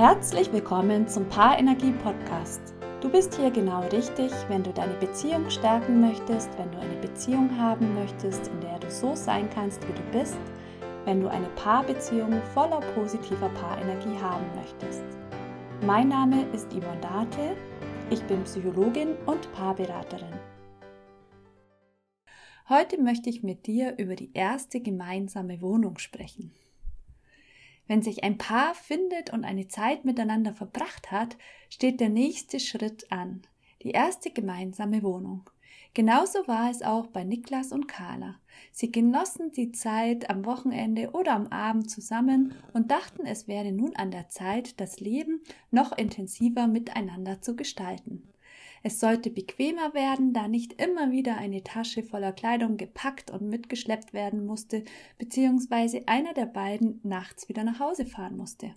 Herzlich willkommen zum Paarenergie Podcast. Du bist hier genau richtig, wenn du deine Beziehung stärken möchtest, wenn du eine Beziehung haben möchtest, in der du so sein kannst, wie du bist, wenn du eine Paarbeziehung voller positiver Paarenergie haben möchtest. Mein Name ist Yvonne Date, ich bin Psychologin und Paarberaterin. Heute möchte ich mit dir über die erste gemeinsame Wohnung sprechen. Wenn sich ein Paar findet und eine Zeit miteinander verbracht hat, steht der nächste Schritt an, die erste gemeinsame Wohnung. Genauso war es auch bei Niklas und Carla. Sie genossen die Zeit am Wochenende oder am Abend zusammen und dachten, es wäre nun an der Zeit, das Leben noch intensiver miteinander zu gestalten. Es sollte bequemer werden, da nicht immer wieder eine Tasche voller Kleidung gepackt und mitgeschleppt werden musste, beziehungsweise einer der beiden nachts wieder nach Hause fahren musste.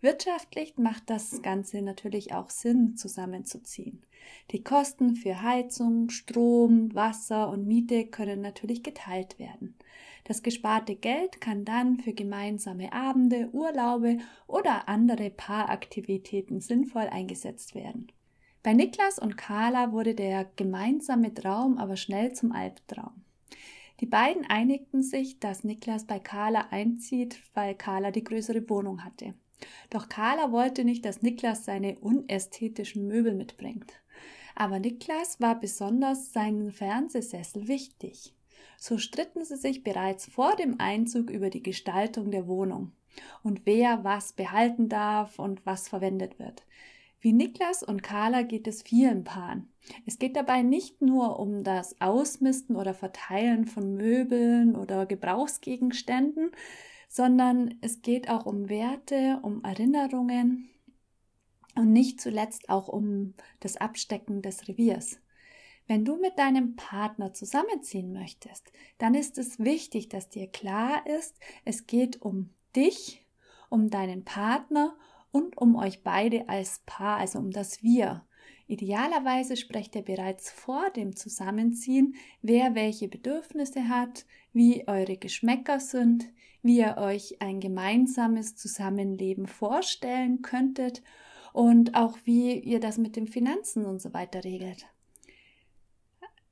Wirtschaftlich macht das Ganze natürlich auch Sinn, zusammenzuziehen. Die Kosten für Heizung, Strom, Wasser und Miete können natürlich geteilt werden. Das gesparte Geld kann dann für gemeinsame Abende, Urlaube oder andere Paaraktivitäten sinnvoll eingesetzt werden. Bei Niklas und Carla wurde der gemeinsame Traum aber schnell zum Albtraum. Die beiden einigten sich, dass Niklas bei Carla einzieht, weil Carla die größere Wohnung hatte. Doch Carla wollte nicht, dass Niklas seine unästhetischen Möbel mitbringt. Aber Niklas war besonders seinen Fernsehsessel wichtig. So stritten sie sich bereits vor dem Einzug über die Gestaltung der Wohnung und wer was behalten darf und was verwendet wird. Wie Niklas und Carla geht es vielen Paaren. Es geht dabei nicht nur um das Ausmisten oder Verteilen von Möbeln oder Gebrauchsgegenständen, sondern es geht auch um Werte, um Erinnerungen und nicht zuletzt auch um das Abstecken des Reviers. Wenn du mit deinem Partner zusammenziehen möchtest, dann ist es wichtig, dass dir klar ist, es geht um dich, um deinen Partner und um euch beide als Paar, also um das Wir. Idealerweise sprecht ihr bereits vor dem Zusammenziehen, wer welche Bedürfnisse hat, wie eure Geschmäcker sind, wie ihr euch ein gemeinsames Zusammenleben vorstellen könntet und auch wie ihr das mit den Finanzen und so weiter regelt.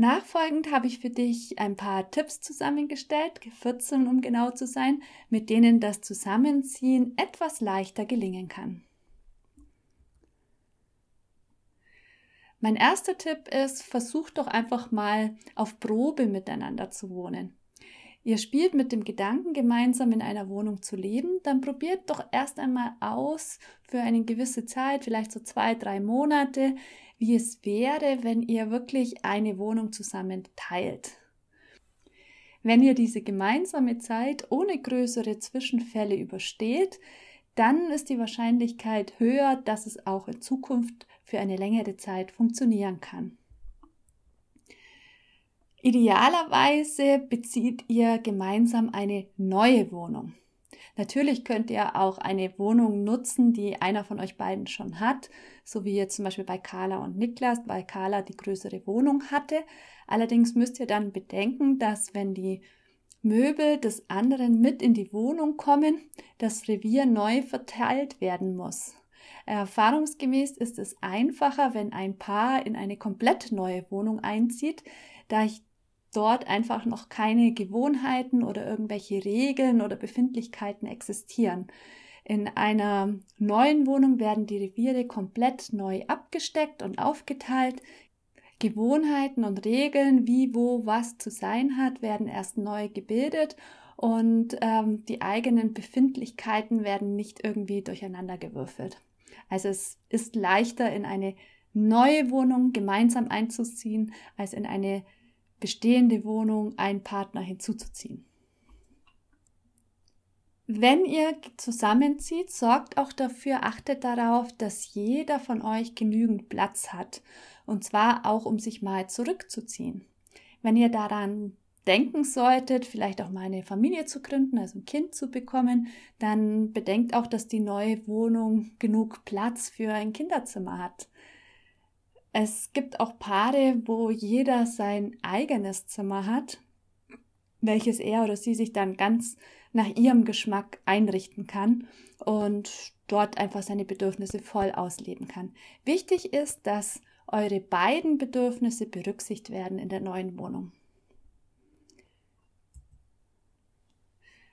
Nachfolgend habe ich für dich ein paar Tipps zusammengestellt, 14 um genau zu sein, mit denen das Zusammenziehen etwas leichter gelingen kann. Mein erster Tipp ist, versucht doch einfach mal auf Probe miteinander zu wohnen. Ihr spielt mit dem Gedanken, gemeinsam in einer Wohnung zu leben, dann probiert doch erst einmal aus für eine gewisse Zeit, vielleicht so zwei, drei Monate, wie es wäre, wenn ihr wirklich eine Wohnung zusammen teilt. Wenn ihr diese gemeinsame Zeit ohne größere Zwischenfälle übersteht, dann ist die Wahrscheinlichkeit höher, dass es auch in Zukunft für eine längere Zeit funktionieren kann. Idealerweise bezieht ihr gemeinsam eine neue Wohnung. Natürlich könnt ihr auch eine Wohnung nutzen, die einer von euch beiden schon hat, so wie jetzt zum Beispiel bei Carla und Niklas, weil Carla die größere Wohnung hatte. Allerdings müsst ihr dann bedenken, dass wenn die Möbel des anderen mit in die Wohnung kommen, das Revier neu verteilt werden muss. Erfahrungsgemäß ist es einfacher, wenn ein Paar in eine komplett neue Wohnung einzieht, da ich dort einfach noch keine Gewohnheiten oder irgendwelche Regeln oder Befindlichkeiten existieren. In einer neuen Wohnung werden die Reviere komplett neu abgesteckt und aufgeteilt. Gewohnheiten und Regeln, wie, wo, was zu sein hat, werden erst neu gebildet und ähm, die eigenen Befindlichkeiten werden nicht irgendwie durcheinander gewürfelt. Also es ist leichter in eine neue Wohnung gemeinsam einzuziehen, als in eine bestehende Wohnung einen Partner hinzuzuziehen. Wenn ihr zusammenzieht, sorgt auch dafür, achtet darauf, dass jeder von euch genügend Platz hat. Und zwar auch, um sich mal zurückzuziehen. Wenn ihr daran denken solltet, vielleicht auch mal eine Familie zu gründen, also ein Kind zu bekommen, dann bedenkt auch, dass die neue Wohnung genug Platz für ein Kinderzimmer hat. Es gibt auch Paare, wo jeder sein eigenes Zimmer hat, welches er oder sie sich dann ganz nach ihrem Geschmack einrichten kann und dort einfach seine Bedürfnisse voll ausleben kann. Wichtig ist, dass eure beiden Bedürfnisse berücksichtigt werden in der neuen Wohnung.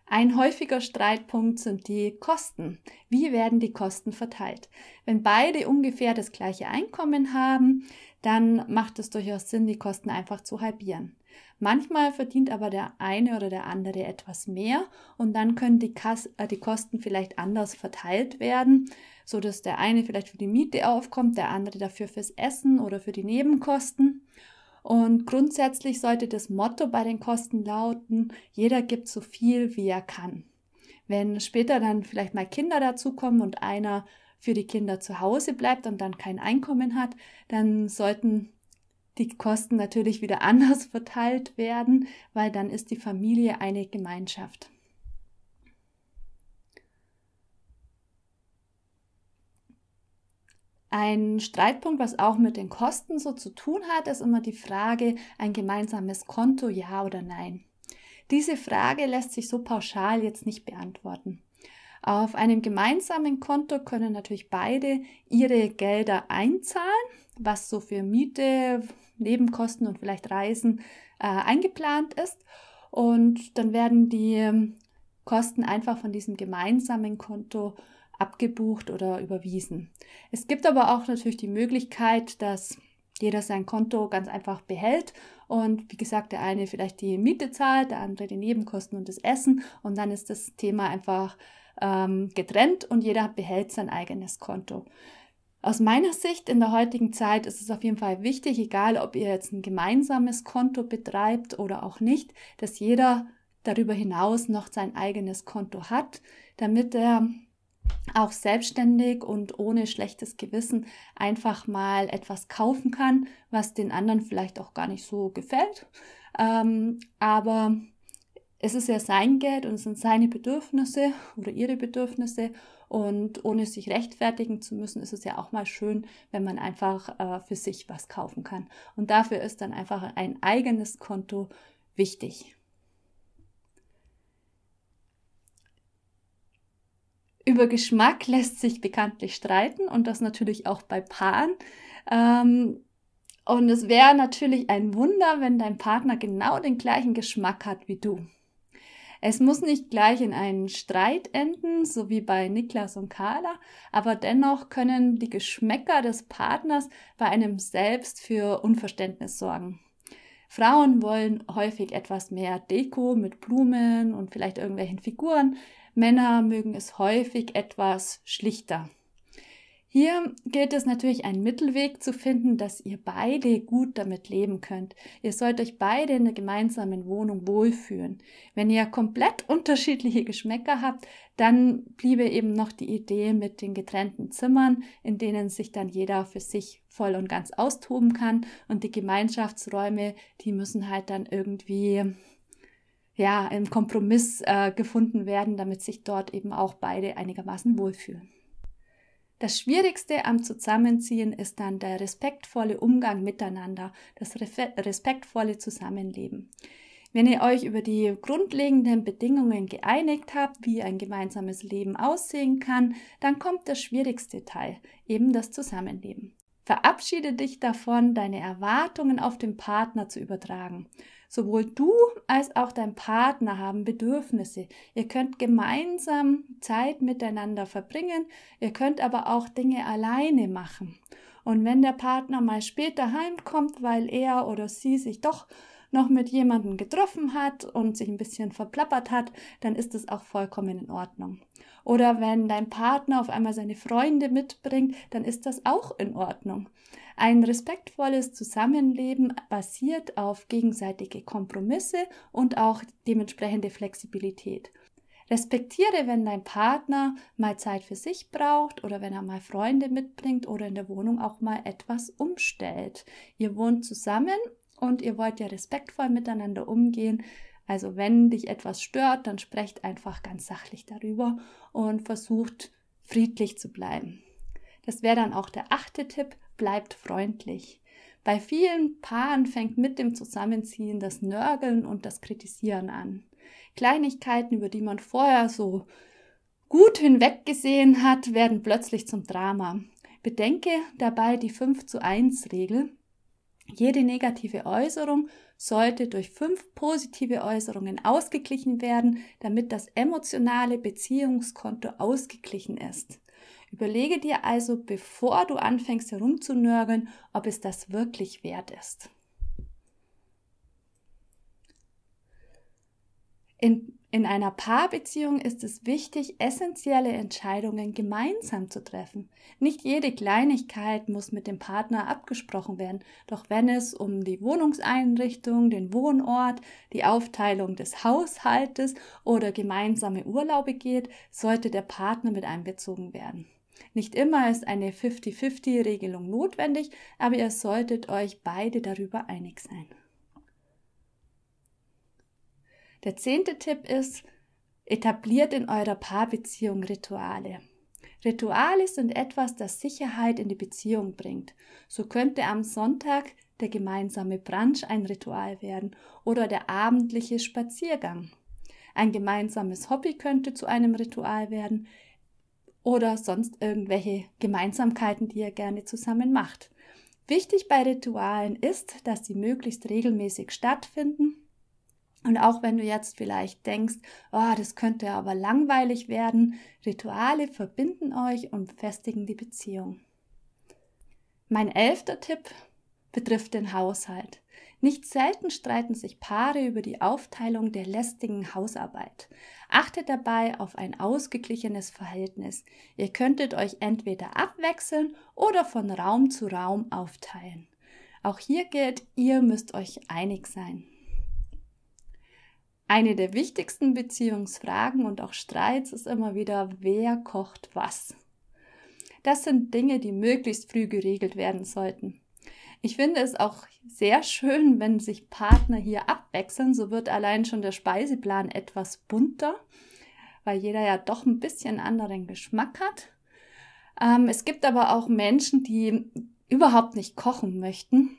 Ein häufiger Streitpunkt sind die Kosten. Wie werden die Kosten verteilt? Wenn beide ungefähr das gleiche Einkommen haben, dann macht es durchaus Sinn, die Kosten einfach zu halbieren. Manchmal verdient aber der eine oder der andere etwas mehr und dann können die, Kas äh, die Kosten vielleicht anders verteilt werden, so dass der eine vielleicht für die Miete aufkommt, der andere dafür fürs Essen oder für die Nebenkosten. Und grundsätzlich sollte das Motto bei den Kosten lauten, jeder gibt so viel, wie er kann. Wenn später dann vielleicht mal Kinder dazukommen und einer für die Kinder zu Hause bleibt und dann kein Einkommen hat, dann sollten die Kosten natürlich wieder anders verteilt werden, weil dann ist die Familie eine Gemeinschaft. Ein Streitpunkt, was auch mit den Kosten so zu tun hat, ist immer die Frage, ein gemeinsames Konto, ja oder nein. Diese Frage lässt sich so pauschal jetzt nicht beantworten. Auf einem gemeinsamen Konto können natürlich beide ihre Gelder einzahlen, was so für Miete, Nebenkosten und vielleicht Reisen äh, eingeplant ist. Und dann werden die Kosten einfach von diesem gemeinsamen Konto abgebucht oder überwiesen. Es gibt aber auch natürlich die Möglichkeit, dass jeder sein Konto ganz einfach behält und wie gesagt, der eine vielleicht die Miete zahlt, der andere die Nebenkosten und das Essen und dann ist das Thema einfach ähm, getrennt und jeder behält sein eigenes Konto. Aus meiner Sicht in der heutigen Zeit ist es auf jeden Fall wichtig, egal ob ihr jetzt ein gemeinsames Konto betreibt oder auch nicht, dass jeder darüber hinaus noch sein eigenes Konto hat, damit er auch selbstständig und ohne schlechtes Gewissen einfach mal etwas kaufen kann, was den anderen vielleicht auch gar nicht so gefällt. Ähm, aber es ist ja sein Geld und es sind seine Bedürfnisse oder ihre Bedürfnisse. Und ohne sich rechtfertigen zu müssen, ist es ja auch mal schön, wenn man einfach äh, für sich was kaufen kann. Und dafür ist dann einfach ein eigenes Konto wichtig. Über Geschmack lässt sich bekanntlich streiten und das natürlich auch bei Paaren. Ähm, und es wäre natürlich ein Wunder, wenn dein Partner genau den gleichen Geschmack hat wie du. Es muss nicht gleich in einen Streit enden, so wie bei Niklas und Carla, aber dennoch können die Geschmäcker des Partners bei einem selbst für Unverständnis sorgen. Frauen wollen häufig etwas mehr Deko mit Blumen und vielleicht irgendwelchen Figuren, Männer mögen es häufig etwas schlichter. Hier gilt es natürlich, einen Mittelweg zu finden, dass ihr beide gut damit leben könnt. Ihr sollt euch beide in der gemeinsamen Wohnung wohlfühlen. Wenn ihr komplett unterschiedliche Geschmäcker habt, dann bliebe eben noch die Idee mit den getrennten Zimmern, in denen sich dann jeder für sich voll und ganz austoben kann. Und die Gemeinschaftsräume, die müssen halt dann irgendwie ja, im Kompromiss äh, gefunden werden, damit sich dort eben auch beide einigermaßen wohlfühlen. Das Schwierigste am Zusammenziehen ist dann der respektvolle Umgang miteinander, das respektvolle Zusammenleben. Wenn ihr euch über die grundlegenden Bedingungen geeinigt habt, wie ein gemeinsames Leben aussehen kann, dann kommt der schwierigste Teil, eben das Zusammenleben. Verabschiede dich davon, deine Erwartungen auf den Partner zu übertragen Sowohl du als auch dein Partner haben Bedürfnisse. Ihr könnt gemeinsam Zeit miteinander verbringen, ihr könnt aber auch Dinge alleine machen. Und wenn der Partner mal später heimkommt, weil er oder sie sich doch noch mit jemandem getroffen hat und sich ein bisschen verplappert hat, dann ist es auch vollkommen in Ordnung. Oder wenn dein Partner auf einmal seine Freunde mitbringt, dann ist das auch in Ordnung. Ein respektvolles Zusammenleben basiert auf gegenseitige Kompromisse und auch dementsprechende Flexibilität. Respektiere, wenn dein Partner mal Zeit für sich braucht oder wenn er mal Freunde mitbringt oder in der Wohnung auch mal etwas umstellt. Ihr wohnt zusammen und ihr wollt ja respektvoll miteinander umgehen. Also wenn dich etwas stört, dann sprecht einfach ganz sachlich darüber und versucht friedlich zu bleiben. Das wäre dann auch der achte Tipp bleibt freundlich. Bei vielen Paaren fängt mit dem Zusammenziehen das Nörgeln und das Kritisieren an. Kleinigkeiten, über die man vorher so gut hinweggesehen hat, werden plötzlich zum Drama. Bedenke dabei die 5 zu 1 Regel. Jede negative Äußerung sollte durch fünf positive Äußerungen ausgeglichen werden, damit das emotionale Beziehungskonto ausgeglichen ist. Überlege dir also, bevor du anfängst herumzunörgeln, ob es das wirklich wert ist. In in einer Paarbeziehung ist es wichtig, essentielle Entscheidungen gemeinsam zu treffen. Nicht jede Kleinigkeit muss mit dem Partner abgesprochen werden, doch wenn es um die Wohnungseinrichtung, den Wohnort, die Aufteilung des Haushaltes oder gemeinsame Urlaube geht, sollte der Partner mit einbezogen werden. Nicht immer ist eine 50-50-Regelung notwendig, aber ihr solltet euch beide darüber einig sein. Der zehnte Tipp ist, etabliert in eurer Paarbeziehung Rituale. Rituale sind etwas, das Sicherheit in die Beziehung bringt. So könnte am Sonntag der gemeinsame Brunch ein Ritual werden oder der abendliche Spaziergang. Ein gemeinsames Hobby könnte zu einem Ritual werden oder sonst irgendwelche Gemeinsamkeiten, die ihr gerne zusammen macht. Wichtig bei Ritualen ist, dass sie möglichst regelmäßig stattfinden und auch wenn du jetzt vielleicht denkst, oh, das könnte aber langweilig werden, Rituale verbinden euch und festigen die Beziehung. Mein elfter Tipp betrifft den Haushalt. Nicht selten streiten sich Paare über die Aufteilung der lästigen Hausarbeit. Achtet dabei auf ein ausgeglichenes Verhältnis. Ihr könntet euch entweder abwechseln oder von Raum zu Raum aufteilen. Auch hier gilt, ihr müsst euch einig sein. Eine der wichtigsten Beziehungsfragen und auch Streits ist immer wieder, wer kocht was. Das sind Dinge, die möglichst früh geregelt werden sollten. Ich finde es auch sehr schön, wenn sich Partner hier abwechseln. So wird allein schon der Speiseplan etwas bunter, weil jeder ja doch ein bisschen anderen Geschmack hat. Ähm, es gibt aber auch Menschen, die überhaupt nicht kochen möchten.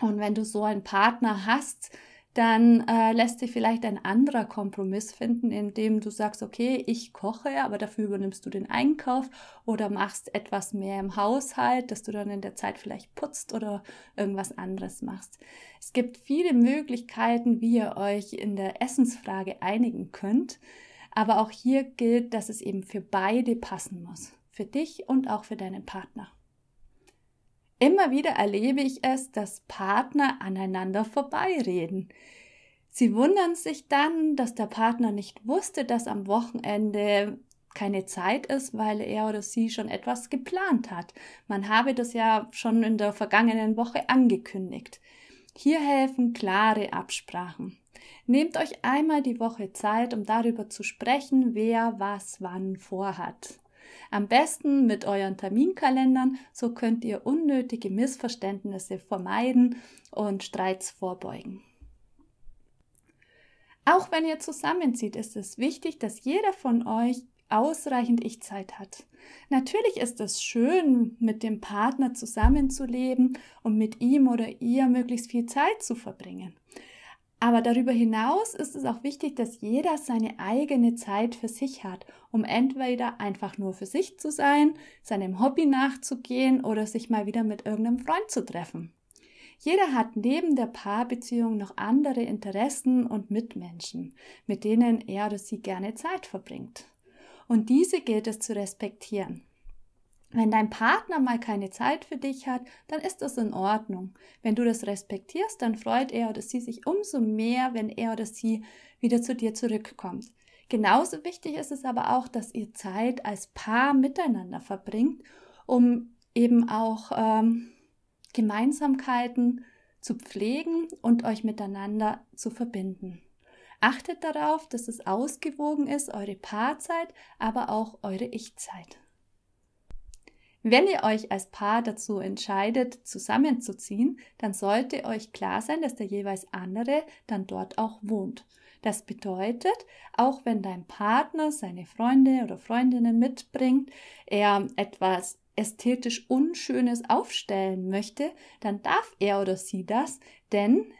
Und wenn du so einen Partner hast, dann äh, lässt sich vielleicht ein anderer Kompromiss finden, indem du sagst, okay, ich koche, aber dafür übernimmst du den Einkauf oder machst etwas mehr im Haushalt, dass du dann in der Zeit vielleicht putzt oder irgendwas anderes machst. Es gibt viele Möglichkeiten, wie ihr euch in der Essensfrage einigen könnt, aber auch hier gilt, dass es eben für beide passen muss, für dich und auch für deinen Partner. Immer wieder erlebe ich es, dass Partner aneinander vorbeireden. Sie wundern sich dann, dass der Partner nicht wusste, dass am Wochenende keine Zeit ist, weil er oder sie schon etwas geplant hat. Man habe das ja schon in der vergangenen Woche angekündigt. Hier helfen klare Absprachen. Nehmt euch einmal die Woche Zeit, um darüber zu sprechen, wer was wann vorhat. Am besten mit euren Terminkalendern, so könnt ihr unnötige Missverständnisse vermeiden und Streits vorbeugen. Auch wenn ihr zusammenzieht, ist es wichtig, dass jeder von euch ausreichend Ich-Zeit hat. Natürlich ist es schön, mit dem Partner zusammenzuleben und mit ihm oder ihr möglichst viel Zeit zu verbringen. Aber darüber hinaus ist es auch wichtig, dass jeder seine eigene Zeit für sich hat, um entweder einfach nur für sich zu sein, seinem Hobby nachzugehen oder sich mal wieder mit irgendeinem Freund zu treffen. Jeder hat neben der Paarbeziehung noch andere Interessen und Mitmenschen, mit denen er oder sie gerne Zeit verbringt. Und diese gilt es zu respektieren. Wenn dein Partner mal keine Zeit für dich hat, dann ist das in Ordnung. Wenn du das respektierst, dann freut er oder sie sich umso mehr, wenn er oder sie wieder zu dir zurückkommt. Genauso wichtig ist es aber auch, dass ihr Zeit als Paar miteinander verbringt, um eben auch ähm, Gemeinsamkeiten zu pflegen und euch miteinander zu verbinden. Achtet darauf, dass es ausgewogen ist, eure Paarzeit, aber auch eure Ich-Zeit. Wenn ihr euch als Paar dazu entscheidet, zusammenzuziehen, dann sollte euch klar sein, dass der jeweils andere dann dort auch wohnt. Das bedeutet, auch wenn dein Partner seine Freunde oder Freundinnen mitbringt, er etwas ästhetisch Unschönes aufstellen möchte, dann darf er oder sie das, denn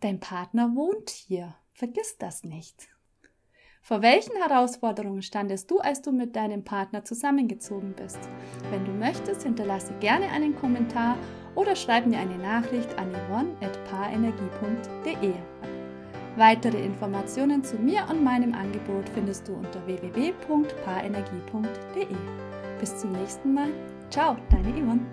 dein Partner wohnt hier. Vergiss das nicht. Vor welchen Herausforderungen standest du, als du mit deinem Partner zusammengezogen bist? Wenn du möchtest, hinterlasse gerne einen Kommentar oder schreib mir eine Nachricht an yvonne.paarenergie.de. Weitere Informationen zu mir und meinem Angebot findest du unter www.paarenergie.de. Bis zum nächsten Mal. Ciao, deine Yvonne.